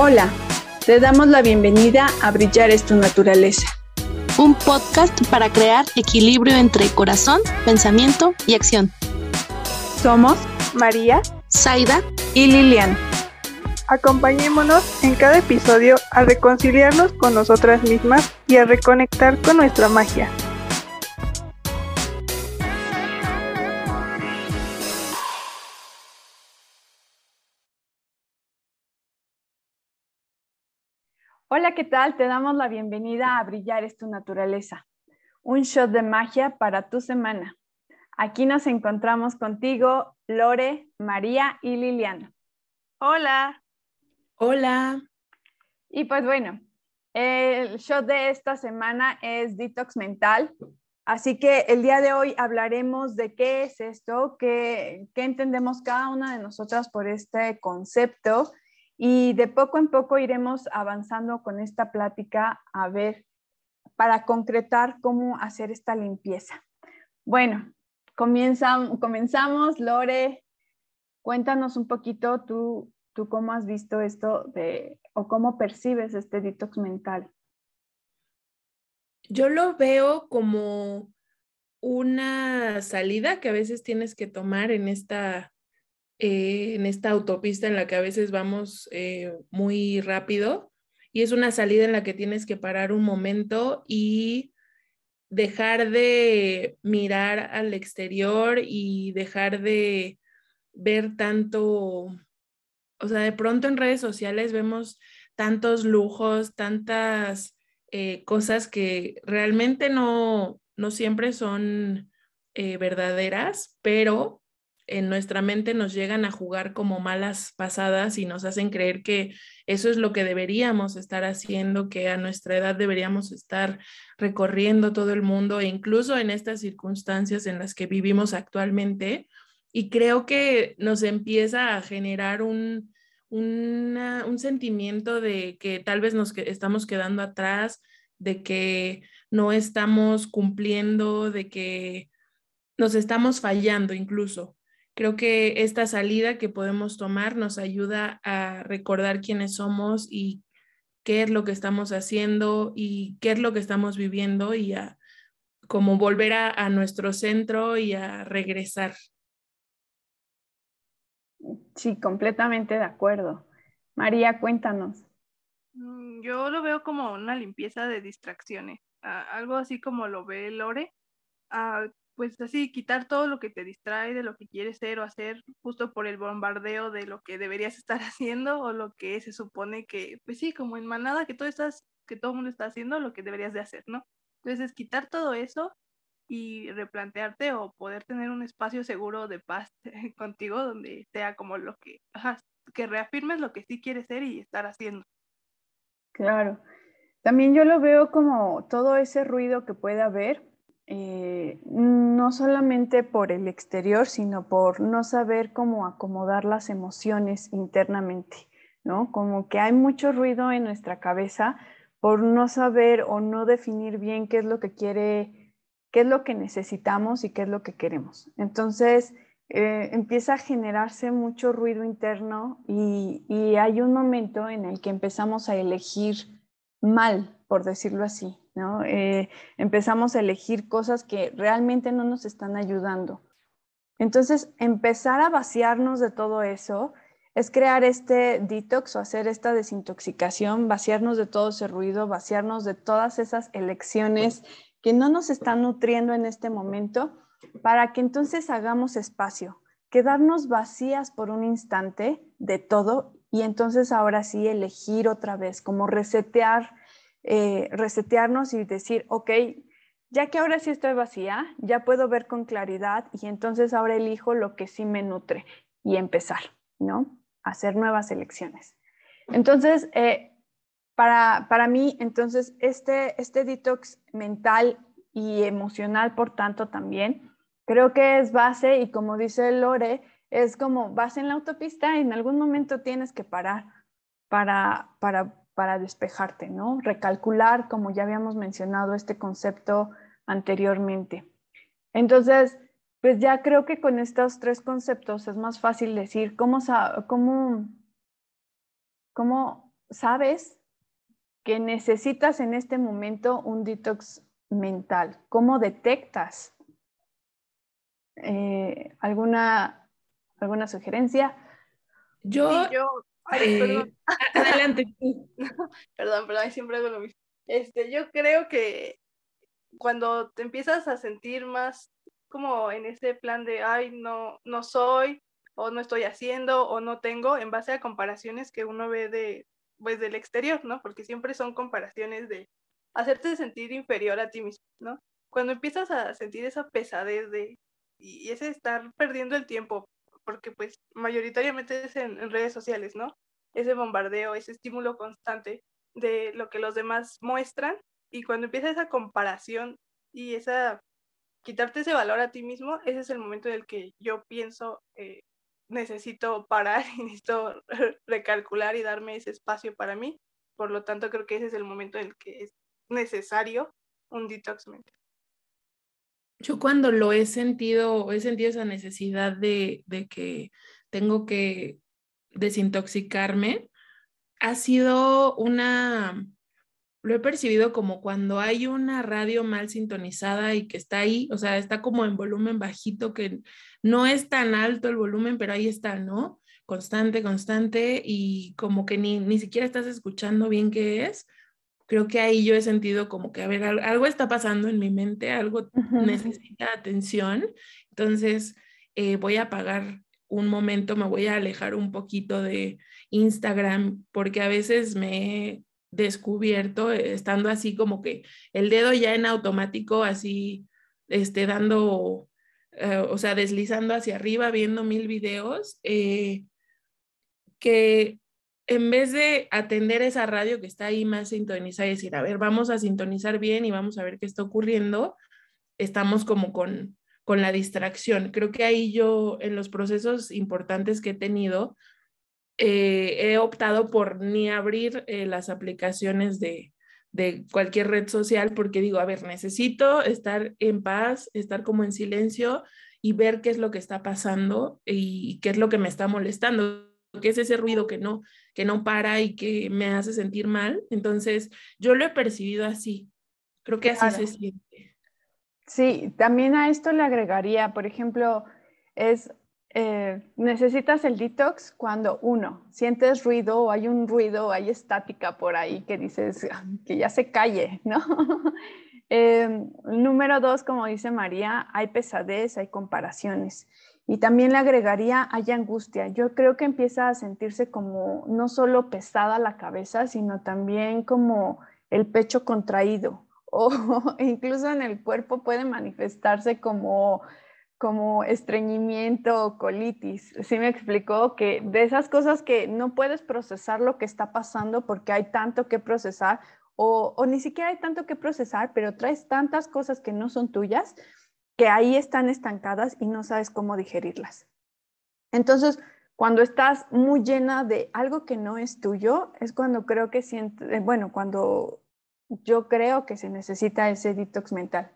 Hola, te damos la bienvenida a Brillar es tu naturaleza. Un podcast para crear equilibrio entre corazón, pensamiento y acción. Somos María, Zaida y Lilian. Acompañémonos en cada episodio a reconciliarnos con nosotras mismas y a reconectar con nuestra magia. Hola, ¿qué tal? Te damos la bienvenida a Brillar es tu naturaleza, un shot de magia para tu semana. Aquí nos encontramos contigo, Lore, María y Liliana. Hola. Hola. Y pues bueno, el shot de esta semana es detox mental. Así que el día de hoy hablaremos de qué es esto, qué, qué entendemos cada una de nosotras por este concepto y de poco en poco iremos avanzando con esta plática a ver, para concretar cómo hacer esta limpieza. Bueno, comenzamos. Lore, cuéntanos un poquito tú, tú cómo has visto esto de, o cómo percibes este detox mental. Yo lo veo como una salida que a veces tienes que tomar en esta eh, en esta autopista en la que a veces vamos eh, muy rápido y es una salida en la que tienes que parar un momento y dejar de mirar al exterior y dejar de ver tanto, o sea, de pronto en redes sociales vemos tantos lujos, tantas eh, cosas que realmente no, no siempre son verdaderas, pero en nuestra mente nos llegan a jugar como malas pasadas y nos hacen creer que eso es lo que deberíamos estar haciendo, que a nuestra edad deberíamos estar recorriendo todo el mundo e incluso en estas circunstancias en las que vivimos actualmente. Y creo que nos empieza a generar un, un sentimiento de que tal vez nos estamos quedando atrás, de que no estamos cumpliendo, de que nos estamos fallando incluso. Creo que esta salida que podemos tomar nos ayuda a recordar quiénes somos y qué es lo que estamos haciendo y qué es lo que estamos viviendo y a como volver a, nuestro centro y a regresar. Sí, completamente de acuerdo. María, cuéntanos. Mm, yo lo veo como una limpieza de distracciones, algo así como lo ve Lore, pues así, quitar todo lo que te distrae de lo que quieres ser o hacer justo por el bombardeo de lo que deberías estar haciendo o lo que se supone que, pues sí, como en manada que todo estás, que todo mundo está haciendo lo que deberías de hacer, ¿no? Entonces, quitar todo eso y replantearte o poder tener un espacio seguro de paz contigo donde sea como lo que, que reafirmes lo que sí quieres ser y estar haciendo. Claro. También yo lo veo como todo ese ruido que puede haber eh, no solamente por el exterior, sino por no saber cómo acomodar las emociones internamente, ¿no? Como que hay mucho ruido en nuestra cabeza por no saber o no definir bien qué es lo que quiere, qué es lo que necesitamos y qué es lo que queremos. Entonces, eh, empieza a generarse mucho ruido interno y, y hay un momento en el que empezamos a elegir mal, por decirlo así, eh, empezamos a elegir cosas que realmente no nos están ayudando. Entonces, empezar a vaciarnos de todo eso es crear este detox o hacer esta desintoxicación, vaciarnos de todo ese ruido, vaciarnos de todas esas elecciones que no nos están nutriendo en este momento, para que entonces hagamos espacio, quedarnos vacías por un instante de todo y entonces ahora sí elegir otra vez, como resetear eh, resetearnos y decir, ok, ya que ahora sí estoy vacía, ya puedo ver con claridad y entonces ahora elijo lo que sí me nutre y empezar, ¿no? Hacer nuevas elecciones. Entonces, eh, para, para, mí, entonces, este, este detox mental y emocional, por tanto, también, creo que es base y como dice Lore, es como vas en la autopista y en algún momento tienes que parar para, para para despejarte, ¿no? Recalcular, como ya habíamos mencionado este concepto anteriormente. Entonces, pues ya creo que con estos tres conceptos es más fácil decir cómo, cómo, cómo sabes que necesitas en este momento un detox mental? ¿Cómo detectas? Eh, ¿alguna, ¿Alguna sugerencia? Yo, yo eh, adelante perdón, perdón, siempre hago lo mismo. Este, yo creo que cuando te empiezas a sentir más como en ese plan de, ay, no, no soy, o no estoy haciendo, o no tengo, en base a comparaciones que uno ve de, pues, del exterior, ¿no? Porque siempre son comparaciones de hacerte sentir inferior a ti mismo, ¿no? Cuando empiezas a sentir esa pesadez de, y ese estar perdiendo el tiempo, porque pues mayoritariamente es en redes sociales, ¿no? Ese bombardeo, ese estímulo constante de lo que los demás muestran, y cuando empieza esa comparación y esa quitarte ese valor a ti mismo, ese es el momento en el que yo pienso, eh, necesito parar y necesito recalcular y darme ese espacio para mí. Por lo tanto, creo que ese es el momento en el que es necesario un detox mental. Yo cuando lo he sentido, he sentido esa necesidad de, de que tengo que desintoxicarme, ha sido una, lo he percibido como cuando hay una radio mal sintonizada y que está ahí, o sea, está como en volumen bajito, que no es tan alto el volumen, pero ahí está, ¿no? Constante, constante y como que ni, ni siquiera estás escuchando bien qué es. Creo que ahí yo he sentido como que, a ver, algo está pasando en mi mente, algo necesita atención. Entonces, eh, voy a apagar un momento, me voy a alejar un poquito de Instagram, porque a veces me descubierto, eh, estando así como que el dedo ya en automático, así, este, dando, eh, o sea, deslizando hacia arriba, viendo mil videos, eh, que en vez de atender esa radio que está ahí más sintonizada y decir, a ver, vamos a sintonizar bien y vamos a ver qué está ocurriendo, estamos como con, con la distracción. Creo que ahí yo, en los procesos importantes que he tenido, eh, he optado por ni abrir eh, las aplicaciones de, de cualquier red social porque digo, a ver, necesito estar en paz, estar como en silencio y ver qué es lo que está pasando y qué es lo que me está molestando, qué es ese ruido que no, que no para y que me hace sentir mal. Entonces, yo lo he percibido así. Creo que así se siente. Sí, también a esto le agregaría, por ejemplo, es eh, necesitas el detox cuando uno, sientes ruido o hay un ruido, hay estática por ahí que dices que ya se calle, ¿no? Em, número dos, como dice María, hay pesadez, hay comparaciones. Y también le agregaría, hay angustia. Yo creo que empieza a sentirse como no solo pesada la cabeza, sino también como el pecho contraído o incluso en el cuerpo puede manifestarse como como estreñimiento o colitis. Sí me explicó que de esas cosas que no puedes procesar lo que está pasando porque hay tanto que procesar o, o, ni siquiera hay tanto que procesar, pero traes tantas cosas que no son tuyas que ahí están estancadas y no sabes cómo digerirlas. Entonces, cuando estás muy llena de algo que no es tuyo, es cuando creo que siento, eh, bueno, cuando yo creo que se necesita ese detox mental.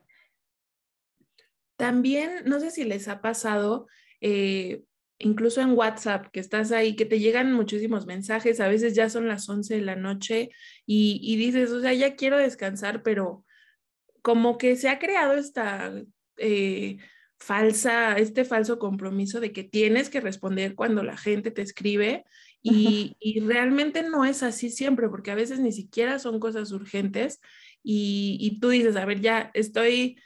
También, no sé si les ha pasado, eh, incluso en WhatsApp, que estás ahí, que te llegan muchísimos mensajes, a veces ya son las 11 de la noche y, dices, o sea, ya quiero descansar, pero como que se ha creado esta eh, falsa, este falso compromiso de que tienes que responder cuando la gente te escribe y, y, realmente no es así siempre, porque a veces ni siquiera son cosas urgentes y, y tú dices, a ver, ya estoy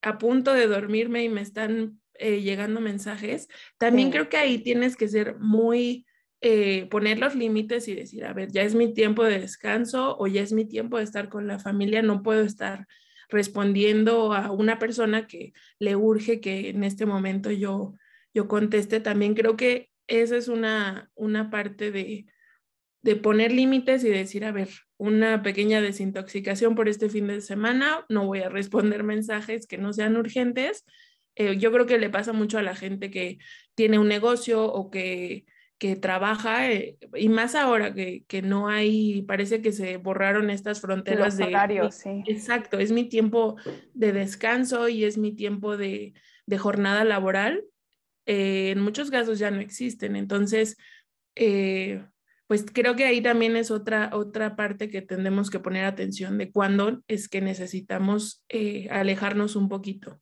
a punto de dormirme y me están eh, llegando mensajes, también creo que ahí tienes que ser muy, eh, poner los límites y decir, a ver, ya es mi tiempo de descanso o ya es mi tiempo de estar con la familia, no puedo estar respondiendo a una persona que le urge que en este momento yo, yo conteste. También creo que esa es una, una parte de, de poner límites y decir, a ver, una pequeña desintoxicación por este fin de semana, no voy a responder mensajes que no sean urgentes. Eh, yo creo que le pasa mucho a la gente que tiene un negocio o que, que trabaja, eh, y más ahora que, que, no hay, parece que se borraron estas fronteras de... Horarios, sí. Exacto, es mi tiempo de descanso y es mi tiempo de, de jornada laboral. Eh, en muchos casos ya no existen, entonces pues creo que ahí también es otra, otra parte que tendremos que poner atención de cuándo es que necesitamos eh, alejarnos un poquito.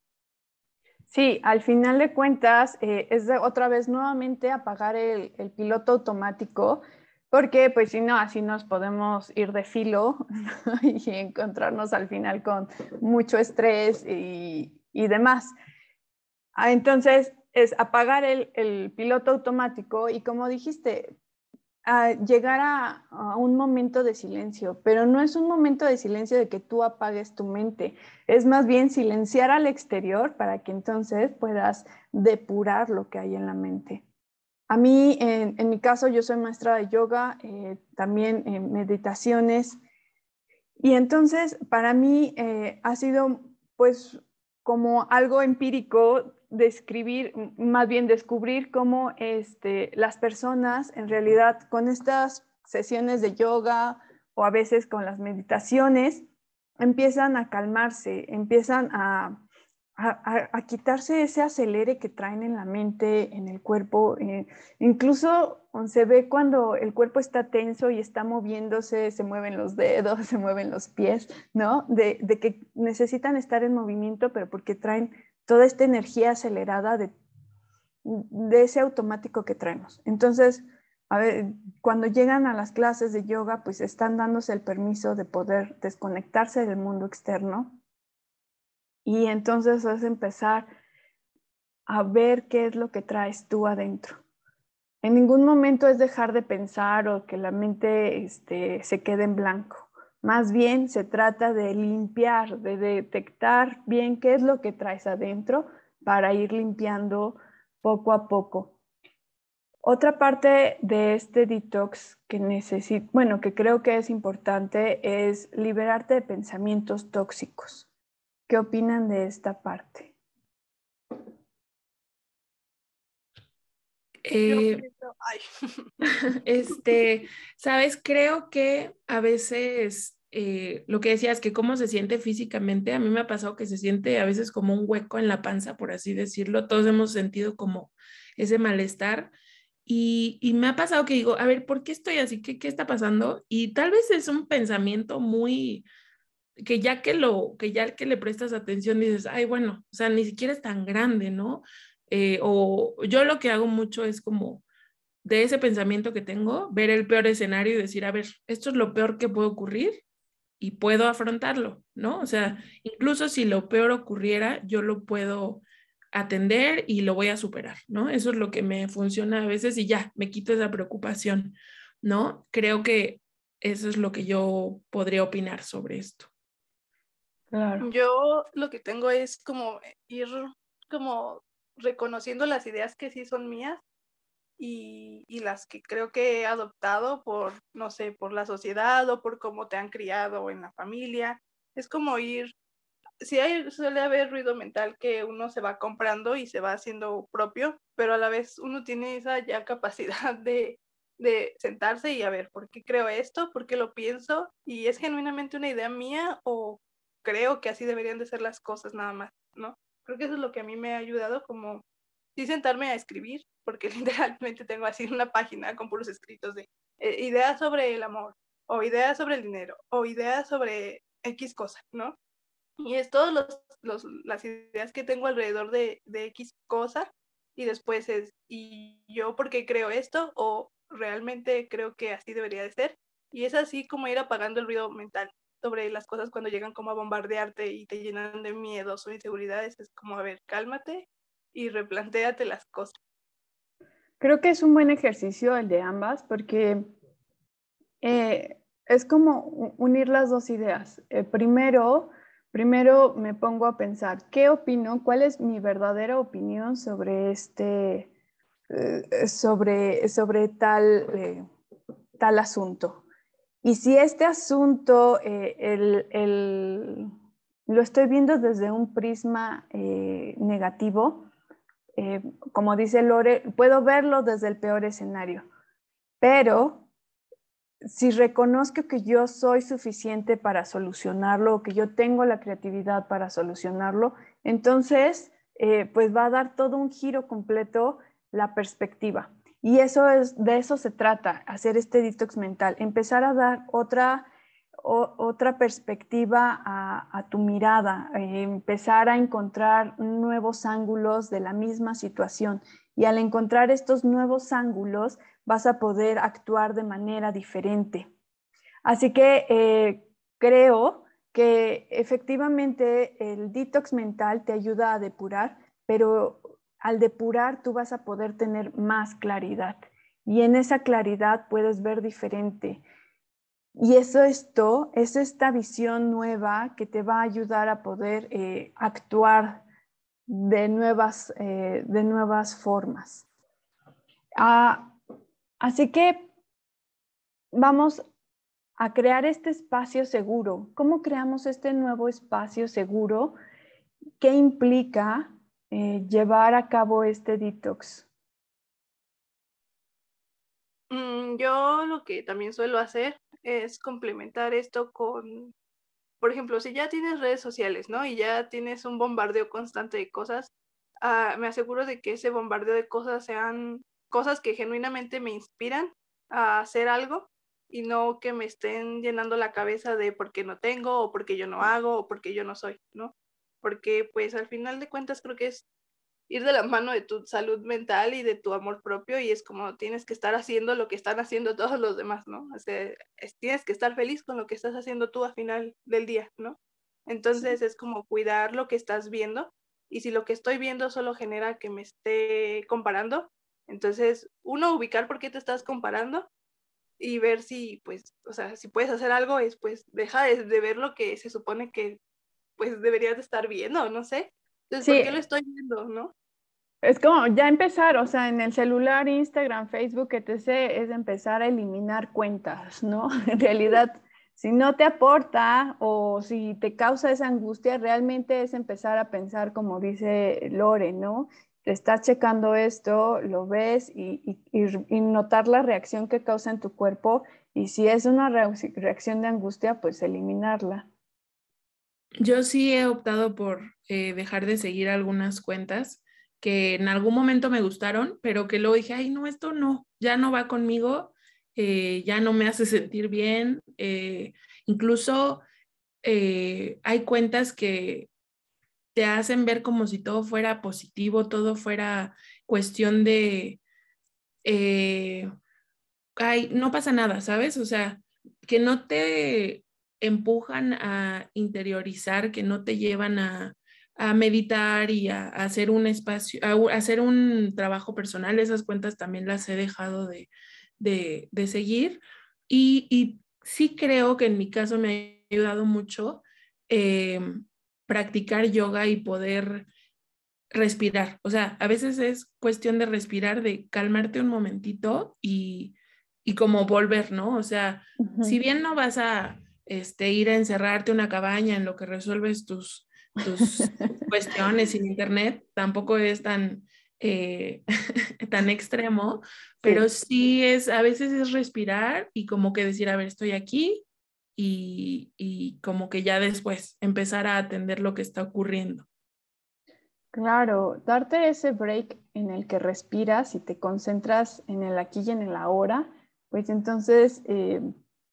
Sí, al final de cuentas eh, es otra vez nuevamente apagar el, el, piloto automático, porque pues si no, así nos podemos ir de filo y encontrarnos al final con mucho estrés y, y demás. Ah, entonces, es apagar el, el, piloto automático y como dijiste, llegar a, un momento de silencio, pero no es un momento de silencio de que tú apagues tu mente, es más bien silenciar al exterior para que entonces puedas depurar lo que hay en la mente. A mí, en, mi caso, yo soy maestra de yoga, eh, también en meditaciones, y entonces para mí eh, ha sido pues como algo empírico describir, más bien descubrir cómo este, las personas en realidad con estas sesiones de yoga o a veces con las meditaciones empiezan a calmarse, empiezan a, a, quitarse ese acelere que traen en la mente, en el cuerpo. Eh, incluso se ve cuando el cuerpo está tenso y está moviéndose, se mueven los dedos, se mueven los pies, ¿no? De, de que necesitan estar en movimiento, pero porque traen toda esta energía acelerada de, de ese automático que traemos. Entonces, a ver, cuando llegan a las clases de yoga, pues están dándose el permiso de poder desconectarse del mundo externo y entonces es empezar a ver qué es lo que traes tú adentro. En ningún momento es dejar de pensar o que la mente este, se quede en blanco. Más bien se trata de limpiar, de detectar bien qué es lo que traes adentro para ir limpiando poco a poco. Otra parte de este detox que necesito, bueno, que creo que es importante es liberarte de pensamientos tóxicos. ¿Qué opinan de esta parte? Eh, este, sabes, creo que a veces eh, lo que decías, que cómo se siente físicamente, a mí me ha pasado que se siente a veces como un hueco en la panza, por así decirlo. Todos hemos sentido como ese malestar. Y, y, me ha pasado que digo, a ver, ¿por qué estoy así? ¿Qué, ¿Qué está pasando? Y tal vez es un pensamiento muy, que ya que lo, que ya que le prestas atención dices, ay, bueno, o sea, ni siquiera es tan grande, ¿no? Eh, o yo lo que hago mucho es como de ese pensamiento que tengo, ver el peor escenario y decir, a ver, esto es lo peor que puede ocurrir y puedo afrontarlo, ¿no? O sea, incluso si lo peor ocurriera, yo lo puedo atender y lo voy a superar, ¿no? Eso es lo que me funciona a veces y ya, me quito esa preocupación, ¿no? Creo que eso es lo que yo podría opinar sobre esto. Claro. Yo lo que tengo es como ir como reconociendo las ideas que sí son mías y, y, las que creo que he adoptado por, no sé, por la sociedad o por cómo te han criado en la familia. Es como ir, sí hay, suele haber ruido mental que uno se va comprando y se va haciendo propio, pero a la vez uno tiene esa ya capacidad de, de sentarse y a ver, ¿por qué creo esto? ¿Por qué lo pienso? ¿Y es genuinamente una idea mía o creo que así deberían de ser las cosas nada más, ¿no? Creo que eso es lo que a mí me ha ayudado como sí sentarme a escribir, porque literalmente tengo así una página con puros escritos de eh, ideas sobre el amor, o ideas sobre el dinero, o ideas sobre X cosa, ¿no? Y es todas los, las ideas que tengo alrededor de, de X cosa, y después es, ¿y yo por qué creo esto? O realmente creo que así debería de ser. Y es así como ir apagando el ruido mental sobre las cosas cuando llegan como a bombardearte y te llenan de miedos o inseguridades, es como, a ver, cálmate y replantéate las cosas. Creo que es un buen ejercicio el de ambas porque eh, es como unir las dos ideas. Eh, primero, primero me pongo a pensar, ¿qué opino? ¿Cuál es mi verdadera opinión sobre este, eh, sobre, sobre tal, tal asunto? Y si este asunto eh, lo estoy viendo desde un prisma eh, negativo, eh, como dice Lore, puedo verlo desde el peor escenario, pero si reconozco que yo soy suficiente para solucionarlo, que yo tengo la creatividad para solucionarlo, entonces pues va a dar todo un giro completo la perspectiva. Y eso es, de eso se trata, hacer este detox mental, empezar a dar otra, otra perspectiva a, tu mirada, eh, empezar a encontrar nuevos ángulos de la misma situación. Y al encontrar estos nuevos ángulos, vas a poder actuar de manera diferente. Así que eh, creo que efectivamente el detox mental te ayuda a depurar, pero al depurar tú vas a poder tener más claridad y en esa claridad puedes ver diferente. Y eso esto es esta visión nueva que te va a ayudar a poder eh, actuar de nuevas, eh, de nuevas formas. Ah, así que vamos a crear este espacio seguro. ¿Cómo creamos este nuevo espacio seguro? ¿Qué implica eh, llevar a cabo este detox? Mm, yo lo que también suelo hacer es complementar esto con, por ejemplo, si ya tienes redes sociales, ¿no? Y ya tienes un bombardeo constante de cosas, ah, me aseguro de que ese bombardeo de cosas sean cosas que genuinamente me inspiran a hacer algo y no que me estén llenando la cabeza de por qué no tengo o por qué yo no hago o por qué yo no soy, ¿no? Porque pues al final de cuentas creo que es ir de la mano de tu salud mental y de tu amor propio y es como tienes que estar haciendo lo que están haciendo todos los demás, ¿no? O sea, tienes que estar feliz con lo que estás haciendo tú al final del día, ¿no? Entonces es como cuidar lo que estás viendo y si lo que estoy viendo solo genera que me esté comparando, entonces uno ubicar por qué te estás comparando y ver si pues, o sea, si puedes hacer algo es pues deja de, de ver lo que se supone que pues deberías de estar viendo, no sé. Entonces, ¿por qué lo estoy viendo, no? Es como ya empezar, o sea, en el celular, Instagram, Facebook, etc., es empezar a eliminar cuentas, ¿no? En realidad, si no te aporta o si te causa esa angustia, realmente es empezar a pensar, como dice Lore, ¿no? Te estás checando esto, lo ves y, y notar la reacción que causa en tu cuerpo y si es una reacción de angustia, pues eliminarla. Yo sí he optado por eh, dejar de seguir algunas cuentas que en algún momento me gustaron, pero que luego dije, ay, no, esto no, ya no va conmigo, eh, ya no me hace sentir bien. Eh, incluso hay cuentas que te hacen ver como si todo fuera positivo, todo fuera cuestión de, ay, no pasa nada, ¿sabes? O sea, que no te empujan a interiorizar, que no te llevan a, meditar y a, hacer un espacio, a, hacer un trabajo personal. Esas cuentas también las he dejado de, seguir. Y, sí creo que en mi caso me ha ayudado mucho em, practicar yoga y poder respirar. O sea, a veces es cuestión de respirar, de calmarte un momentito y, como volver, ¿no? O sea, si bien no vas a este, ir a encerrarte una cabaña en lo que resuelves tus, tus cuestiones sin internet, tampoco es tan, eh, tan extremo, pero sí. es, a veces es respirar y como que decir, a ver, estoy aquí y, y como que ya después empezar a atender lo que está ocurriendo. Claro, darte ese break en el que respiras y te concentras en el aquí y en el ahora, pues entonces eh,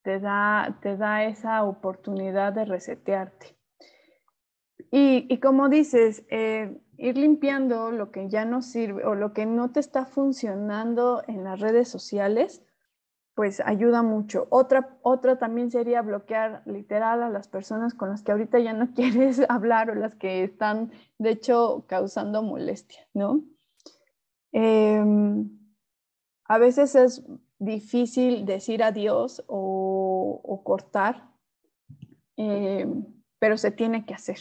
te da, te da esa oportunidad de resetearte. Y, como dices, eh, ir limpiando lo que ya no sirve o lo que no te está funcionando en las redes sociales, pues ayuda mucho. Otra, otra también sería bloquear literal a las personas con las que ahorita ya no quieres hablar o las que están, de hecho, causando molestia, ¿no? Em, a veces es difícil decir adiós o, cortar, eh, pero se tiene que hacer.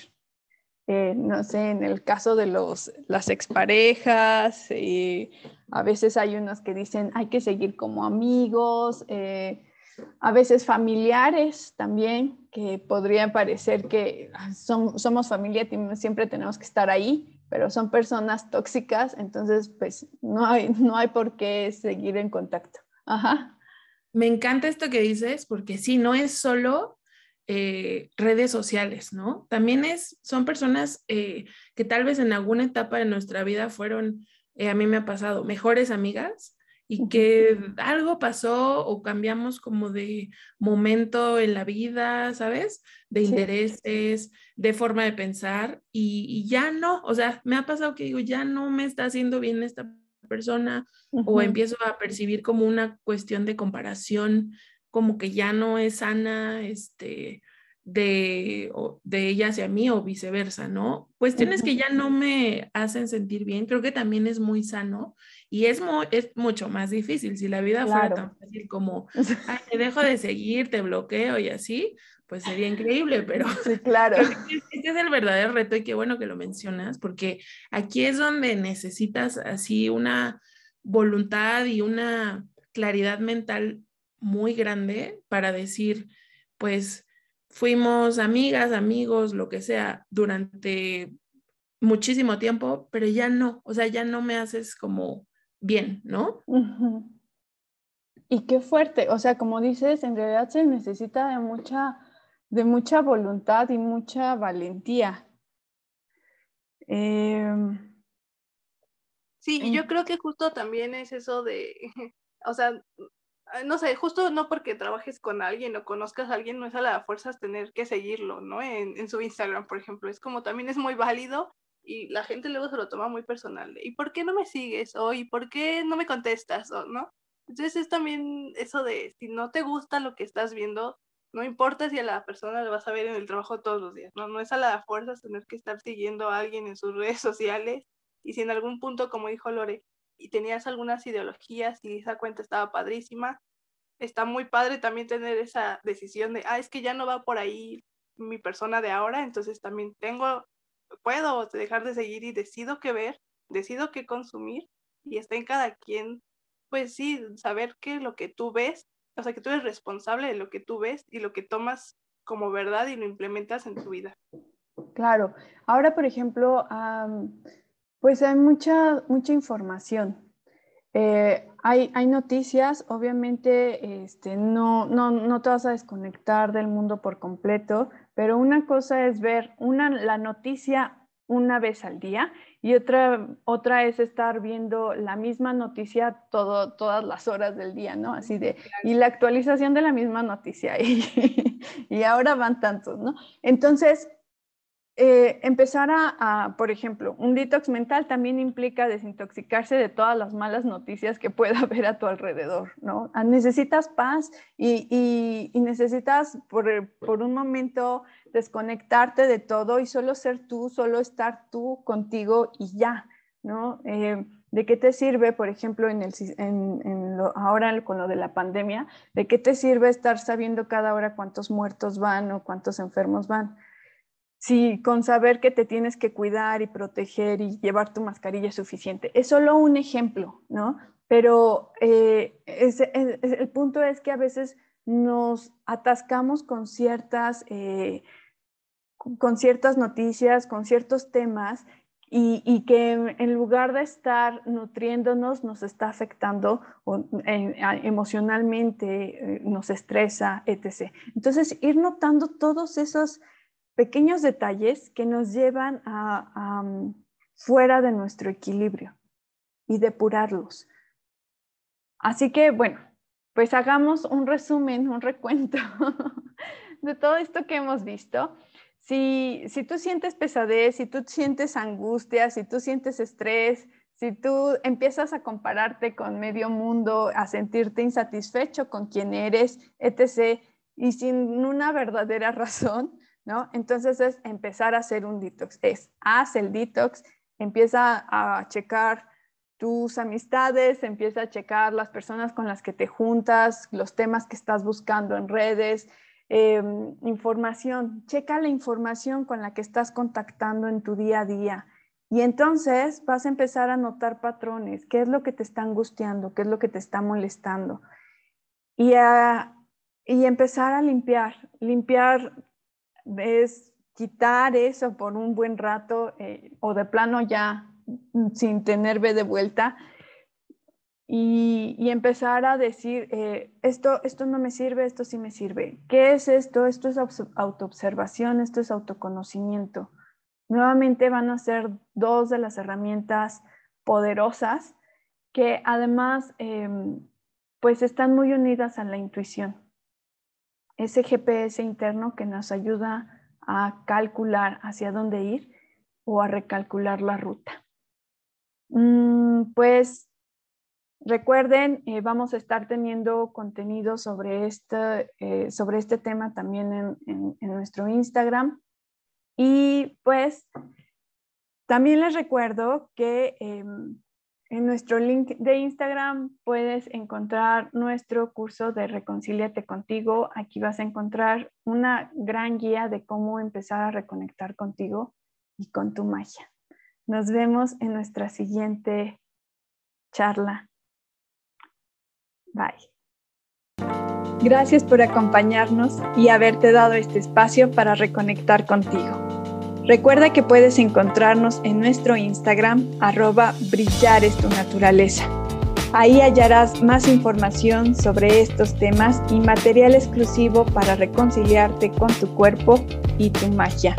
Eh, no sé, en el caso de los, las exparejas, eh, a veces hay unos que dicen hay que seguir como amigos, a veces familiares también, que podrían parecer que ah, somos familia, siempre tenemos que estar ahí, pero son personas tóxicas, entonces pues no hay, no hay por qué seguir en contacto. Ajá. Me encanta esto que dices, porque sí, no es solo eh, redes sociales, ¿no? También es, son personas eh, que tal vez en alguna etapa de nuestra vida fueron, eh, a mí me ha pasado, mejores amigas y que algo pasó o cambiamos como de momento en la vida, ¿sabes? De intereses, de forma de pensar y, ya no, o sea, me ha pasado que digo, ya no me está haciendo bien esta persona o empiezo a percibir como una cuestión de comparación, como que ya no es sana, este, de, de ella hacia mí o viceversa, ¿no? Cuestiones que ya no me hacen sentir bien, creo que también es muy sano y es, es mucho más difícil. Si la vida fuera tan fácil como, Ay, te dejo de seguir, te bloqueo y así, pues sería increíble, pero sí, claro. este es el verdadero reto y qué bueno que lo mencionas, porque aquí es donde necesitas así una voluntad y una claridad mental muy grande para decir, pues, fuimos amigas, amigos, lo que sea, durante muchísimo tiempo, pero ya no, o sea, ya no me haces como bien, ¿no? Y qué fuerte, o sea, como dices, en realidad se necesita de mucha, de mucha voluntad y mucha valentía. Em, sí, yo creo que justo también es eso de, o sea, Ah, no sé, justo no porque trabajes con alguien o conozcas a alguien, no es a la fuerza tener que seguirlo, ¿no? En, en, su Instagram, por ejemplo. Es como también es muy válido y la gente luego se lo toma muy personal. ¿Y por qué no me sigues? O ¿y por qué no me contestas? O, ¿no? Entonces es también eso de si no te gusta lo que estás viendo, no importa si a la persona le vas a ver en el trabajo todos los días, ¿no? No es a la fuerza tener que estar siguiendo a alguien en sus redes sociales y si en algún punto, como dijo Lore, y tenías algunas ideologías y esa cuenta estaba padrísima. Está muy padre también tener esa decisión de, ah, es que ya no va por ahí mi persona de ahora, entonces también tengo, puedo dejar de seguir y decido qué ver, decido qué consumir y está en cada quien, pues sí, saber que lo que tú ves, o sea, que tú eres responsable de lo que tú ves y lo que tomas como verdad y lo implementas en tu vida. Claro. Ahora, por ejemplo, pues hay mucha, mucha información. Eh, hay, hay, noticias, obviamente este, no, no, no, te vas a desconectar del mundo por completo, pero una cosa es ver una, la noticia una vez al día y otra, otra es estar viendo la misma noticia todo, todas las horas del día, ¿no? Así de, y la actualización de la misma noticia y, y ahora van tantos, ¿no? Entonces, eh, empezar a, por ejemplo, un detox mental también implica desintoxicarse de todas las malas noticias que pueda haber a tu alrededor, ¿no? Ah, necesitas paz y, necesitas por, por, un momento desconectarte de todo y solo ser tú, solo estar tú contigo y ya, ¿no? Eh, ¿De qué te sirve, por ejemplo, en el, en, ahora con lo de la pandemia, de qué te sirve estar sabiendo cada hora cuántos muertos van o cuántos enfermos van? Sí, con saber que te tienes que cuidar y proteger y llevar tu mascarilla es suficiente. Es solo un ejemplo, ¿no? Pero eh, el punto es que a veces nos atascamos con ciertas, eh, con ciertas noticias, con ciertos temas y, que en lugar de estar nutriéndonos nos está afectando eh, emocionalmente, nos estresa, etc. Entonces, ir notando todos esos pequeños detalles que nos llevan a, mm, fuera de nuestro equilibrio y depurarlos. Así que, bueno, pues hagamos un resumen, un recuento de todo esto que hemos visto. Si, si tú sientes pesadez, si tú sientes angustia, si tú sientes estrés, si tú empiezas a compararte con medio mundo, a sentirte insatisfecho con quien eres, etc., y sin una verdadera razón, ¿no? Entonces es empezar a hacer un detox, es haz el detox, empieza a checar tus amistades, empieza a checar las personas con las que te juntas, los temas que estás buscando en redes, em, información, checa la información con la que estás contactando en tu día a día. Y entonces vas a empezar a notar patrones, qué es lo que te está angustiando, qué es lo que te está molestando. Y, y empezar a limpiar, limpiar es quitar eso por un buen rato eh, o de plano ya sin tener B de vuelta y, empezar a decir, eh, esto, esto no me sirve, esto sí me sirve. ¿Qué es esto? Esto es autoobservación, esto es autoconocimiento. Nuevamente van a ser dos de las herramientas poderosas que además em, pues están muy unidas a la intuición. Ese GPS interno que nos ayuda a calcular hacia dónde ir o a recalcular la ruta. Mm, pues recuerden, eh, vamos a estar teniendo contenido sobre este, eh, sobre este tema también en, nuestro Instagram. Y pues también les recuerdo que em, en nuestro link de Instagram puedes encontrar nuestro curso de Reconcíliate contigo. Aquí vas a encontrar una gran guía de cómo empezar a reconectar contigo y con tu magia. Nos vemos en nuestra siguiente charla. Bye. Gracias por acompañarnos y haberte dado este espacio para reconectar contigo. Recuerda que puedes encontrarnos en nuestro Instagram, arroba brillar es tu naturaleza. Ahí hallarás más información sobre estos temas y material exclusivo para reconciliarte con tu cuerpo y tu magia.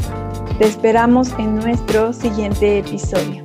Te esperamos en nuestro siguiente episodio.